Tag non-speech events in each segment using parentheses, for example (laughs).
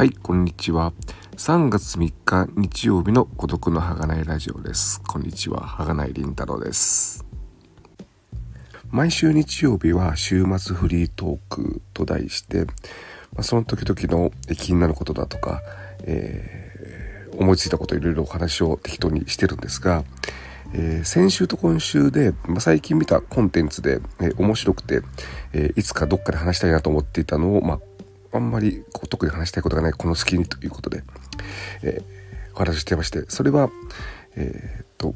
はい、こんにちは。3月3日日曜日の孤独の儚いラジオです。こんにちは、儚いりんたろです。毎週日曜日は週末フリートークと題して、まあ、その時々の気になることだとか、えー、思いついたこといろいろお話を適当にしてるんですが、えー、先週と今週で、まあ、最近見たコンテンツで、えー、面白くて、えいつかどっかで話したいなと思っていたのを、まあ、あんまりこう特に話したいことがないこの隙にということで、えー、お話ししてましてそれはえー、っと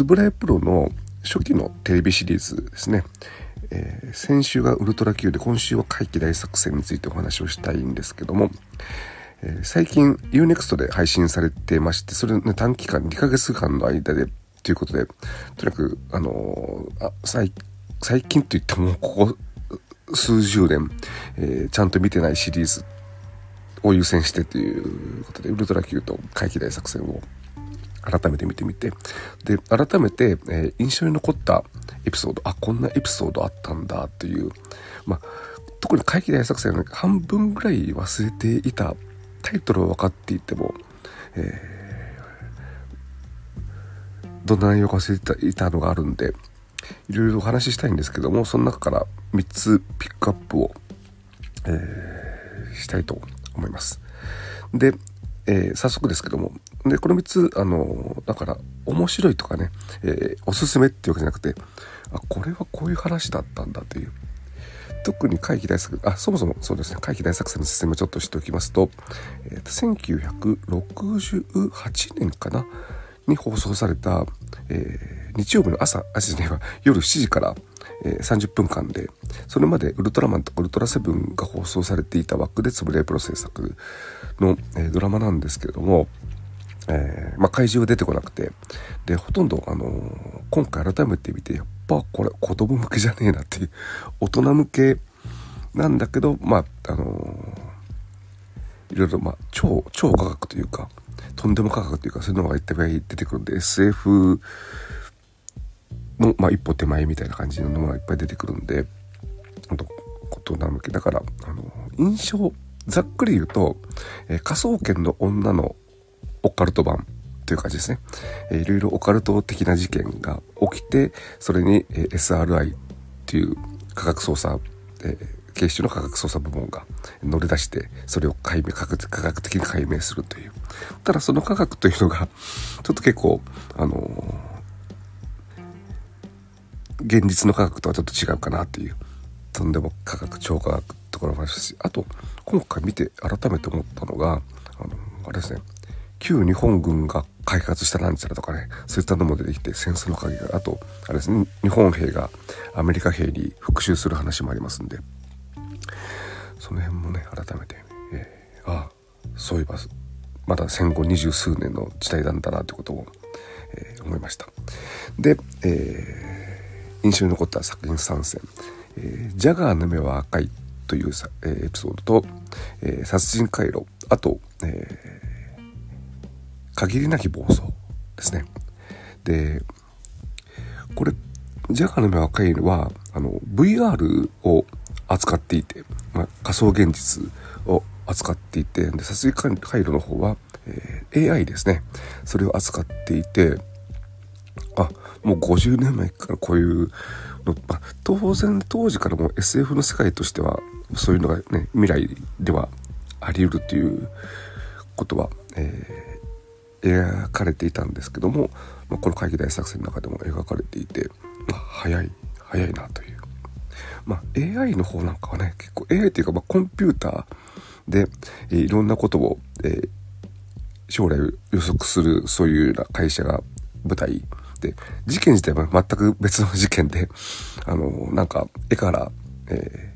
円谷プロの初期のテレビシリーズですね、えー、先週がウルトラ Q で今週は怪奇大作戦についてお話をしたいんですけども、えー、最近 UNEXT で配信されてましてそれね短期間2ヶ月間の間でということでとにかくあのー、あ最近といってもここ数十年、えー、ちゃんと見てないシリーズを優先してということで、ウルトラ Q と怪奇大作戦を改めて見てみて、で、改めて、えー、印象に残ったエピソード、あ、こんなエピソードあったんだという、まあ、特に怪奇大作戦の半分ぐらい忘れていたタイトルは分かっていても、えー、どんな内容か忘れていたのがあるんで、いろいろお話ししたいんですけども、その中から3つピックアップを、えー、したいと思います。で、えー、早速ですけども、で、この3つ、あの、だから、面白いとかね、えー、おすすめっていうわけじゃなくて、あ、これはこういう話だったんだという。特に会議大作、あ、そもそもそうですね、会議大作戦の説明をちょっとしておきますと、えー、1968年かなに放送された、えー、日曜日の朝、あ、じゃは夜7時から、えー、30分間で、それまでウルトラマンとかウルトラセブンが放送されていた枠でつぶれプロ制作の、えー、ドラマなんですけれども、えー、まあ、怪獣が出てこなくて、で、ほとんど、あのー、今回改めて見て、やっぱこれ子供向けじゃねえなっていう、大人向けなんだけど、まあ、あのー、いろいろ、まあ、超、超科学というか、とんでも科学というか、そういうのがいっぱい出てくるんで、SF の、まあ、一歩手前みたいな感じのものがいっぱい出てくるんで、あと、ことな向け。だから、あの、印象、ざっくり言うと、えー、科捜研の女のオカルト版という感じですね。えー、いろいろオカルト的な事件が起きて、それに、えー、SRI っていう科学捜査、えー、警視庁の科学捜査部門が乗り出して、それを解明、科学科学的に解明するという。ただその科学というのが、ちょっと結構、あの現実の科学とはちょっと違うかなっていう、とんでも科学、超科学ところもありますし、あと、今回見て改めて思ったのが、あの、あれですね、旧日本軍が開発したなんちゃらとかね、そういったのも出てきて、戦争の鍵が、あと、あれですね、日本兵がアメリカ兵に復讐する話もありますんで、その辺もね、改めて、えー、ああ、そういえば、まだ戦後二十数年の時代なんだなってことを、えー、思いました。で、えー印象に残った作品参戦「えー、ジャガーの目は赤い」というさ、えー、エピソードと、えー、殺人回路あと、えー、限りなき暴走ですね。でこれジャガーの目は赤いはあの VR を扱っていて、まあ、仮想現実を扱っていてで殺人回路の方は、えー、AI ですね。それを扱っていてあもう50年前からこういうの、まあ、当然当時からも SF の世界としてはそういうのがね未来ではあり得るっていうことは、えー、描かれていたんですけども、まあ、この会議大作戦の中でも描かれていて、まあ、早い早いなという。まあ、AI の方なんかはね結構 AI っていうか、まあ、コンピューターで、えー、いろんなことを、えー、将来予測するそういうような会社が舞台、事件自体は全く別の事件で、あの、なんか絵から、え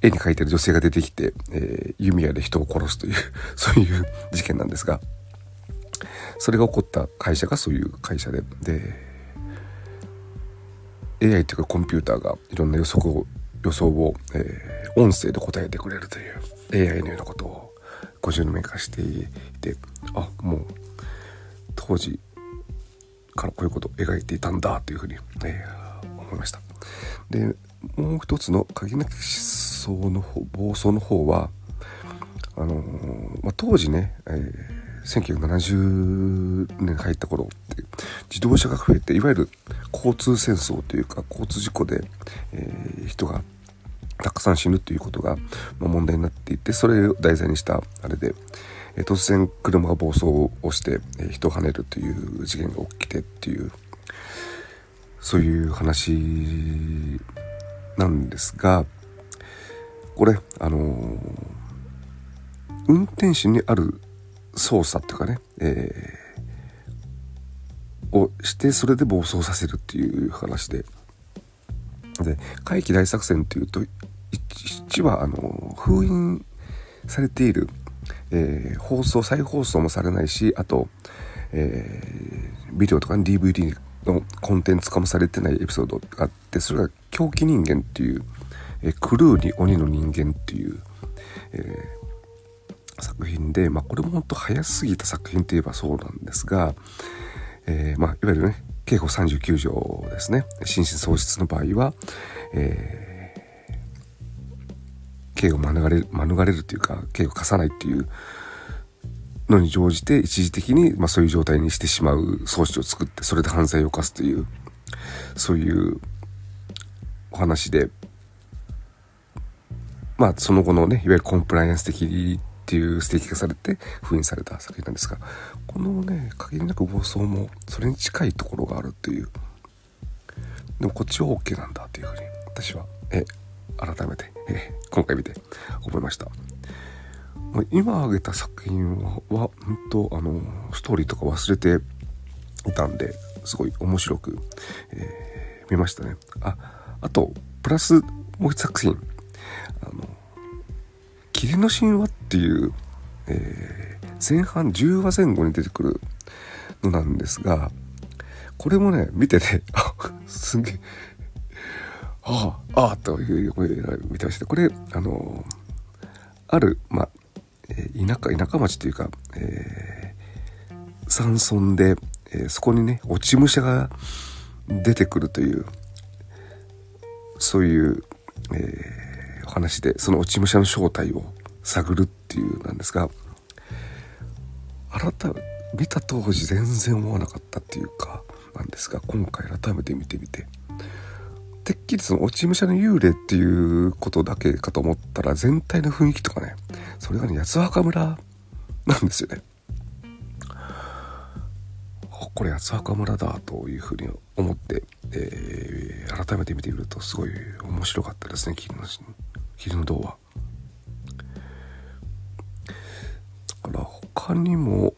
ー、絵に描いてる女性が出てきて、えー、弓矢で人を殺すという (laughs) そういう事件なんですが、それが起こった会社がそういう会社で、で、AI というかコンピューターがいろんな予測を、予想を、えー、音声で答えてくれるという AI のようなことを50年目化していて、あ、もう当時からこういうことを描いていたんだというふうに、えー、思いました。でもう一つの鍵なき思想の方暴走の方はあのー、まあ、当時ね、えー、1970年入った頃って自動車が増えていわゆる交通戦争というか交通事故で、えー、人がたくさん死ぬっていうことが、問題になっていてそれを題材にしたあれで、え、突然車が暴走をして、え、人をはねるという事件が起きてっていうそういう話なんですがこれあのー、運転手にある操作っていうかね、えー、をしてそれで暴走させるっていう話でで怪奇大作戦っていうと一はあの封印されている、えー、放送再放送もされないしあと、えー、ビデオとか DVD のコンテンツ化もされてないエピソードがあってそれが「狂気人間」っていう、えー、クルーに鬼の人間っていう、え、作品で、まあ、これも本当早すぎた作品といえばそうなんですが、えまあ、いわゆるね刑法39条ですね心神喪失の場合は、えー刑を免れる免れるというか刑を課さないっていうのに乗じて一時的に、まあ、そういう状態にしてしまう装置を作ってそれで犯罪を犯すというそういうお話でまあその後のねいわゆるコンプライアンス的っていう指摘がされて封印された作品なんですがこのね限りなく暴走もそれに近いところがあるっていうでもこっちは OK なんだっていうふうに私はえ改めて、え今回見て思いました。まあ、今挙げた作品は、本当あの、ストーリーとか忘れていたんで、すごい面白く、えー、見ましたね。あ、あと、プラスもう一作品、あの、霧の神話っていう、えー、前半10話前後に出てくるのなんですが、これもね、見てて、(laughs) すげえ、ああ、ああ、という声で見てました。これ、あの、ある、まあ、田舎、田舎町というか、えー、山村で、えー、そこにね、落ち武者が出てくるという、そういう、えー、お話で、その落ち武者の正体を探るっていうなんですが、改め、見た当時全然思わなかったっていうか、なんですが、今回改めて見てみて、てっきりその落ち武者の幽霊っていうことだけかと思ったら全体の雰囲気とかねそれがね八幡村なんですよね。(laughs) これ八幡村だというふうに思って、えー、改めて見てみるとすごい面白かったですね霧の霧の銅はだから他にも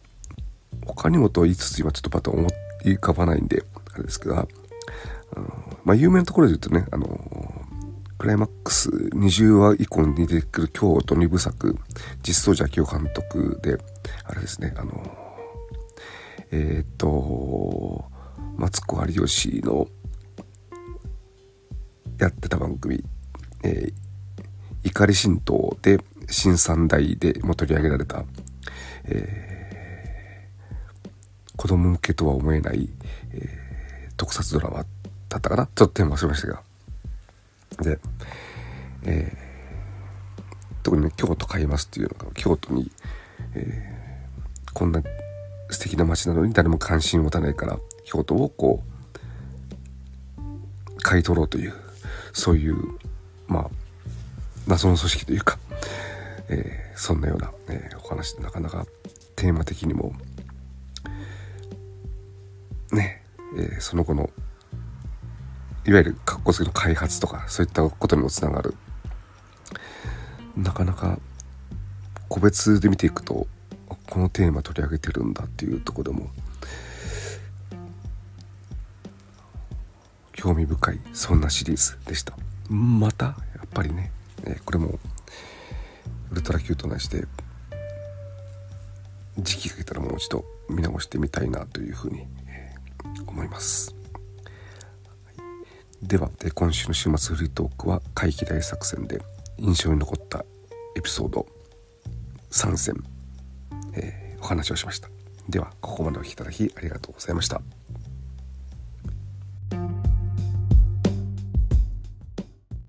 他にもと言いつつ今ちょっとパッと思い浮かばないんであれですけどあのまあ、有名なところで言うとね、あのクライマックス20話以降に出てくる京都2部作、実装者明夫監督で、あれですね、あのえー、っと、マツコ有吉のやってた番組、えー、怒り神道で新三大でも取り上げられた、えー、子供向けとは思えない、えー、特撮ドラマだったかな？ちょっとテーマ忘れましたが。で、えー、特にね、京都買いますっていうのが、京都に、えー、こんな素敵な街なのに誰も関心を持たないから、京都をこう、買い取ろうという、そういう、まあ、謎の組織というか、えー、そんなような、えー、お話でなかなかテーマ的にも、ね、えー、その後のいわゆる格好つけの開発とかそういったことにもつながるなかなか個別で見ていくとこのテーマ取り上げてるんだっていうとこでも興味深いそんなシリーズでしたまたやっぱりね、えこれもウルトラ Q と同じで時期が来たらもう一度見直してみたいなというふうに思います。では今週の週末フリートークは怪奇大作戦で印象に残ったエピソード3選、えー、お話をしました。ではここまでお聴きいただきありがとうございました。